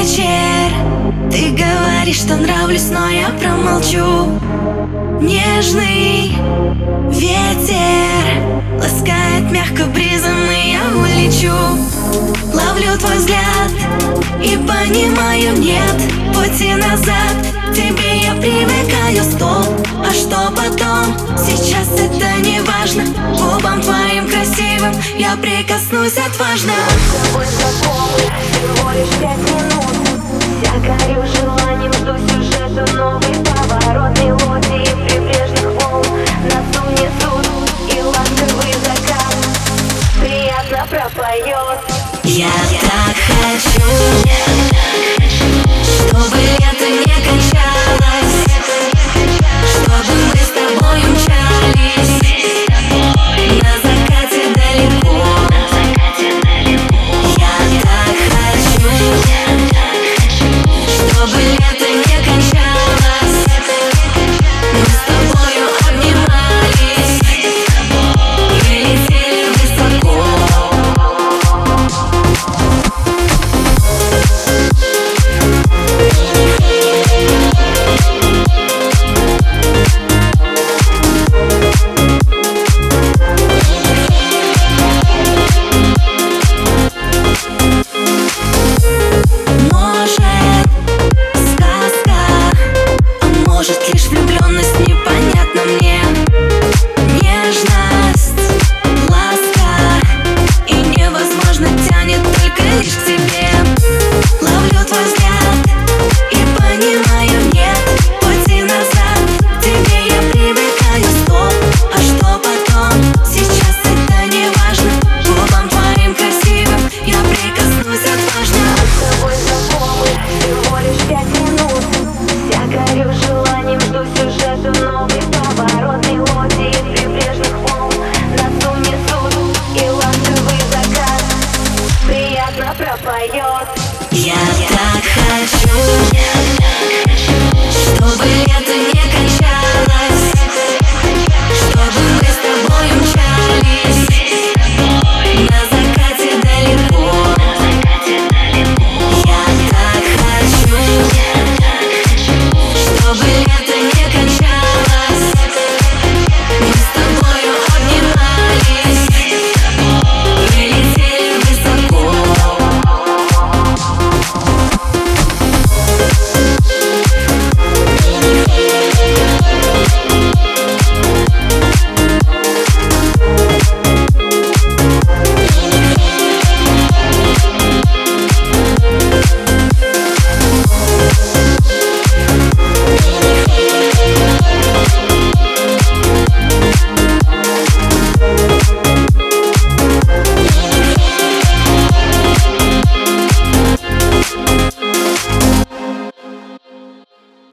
вечер. Ты говоришь, что нравлюсь, но я промолчу. Нежный ветер Ласкает мягко бризом, и я улечу. Ловлю твой взгляд и понимаю, нет пути назад. Тебе я привыкаю, стоп, а что потом? Сейчас это не важно. Губам твоим красивым я прикоснусь отважно. Мы Я так хочу, чтобы лето не Love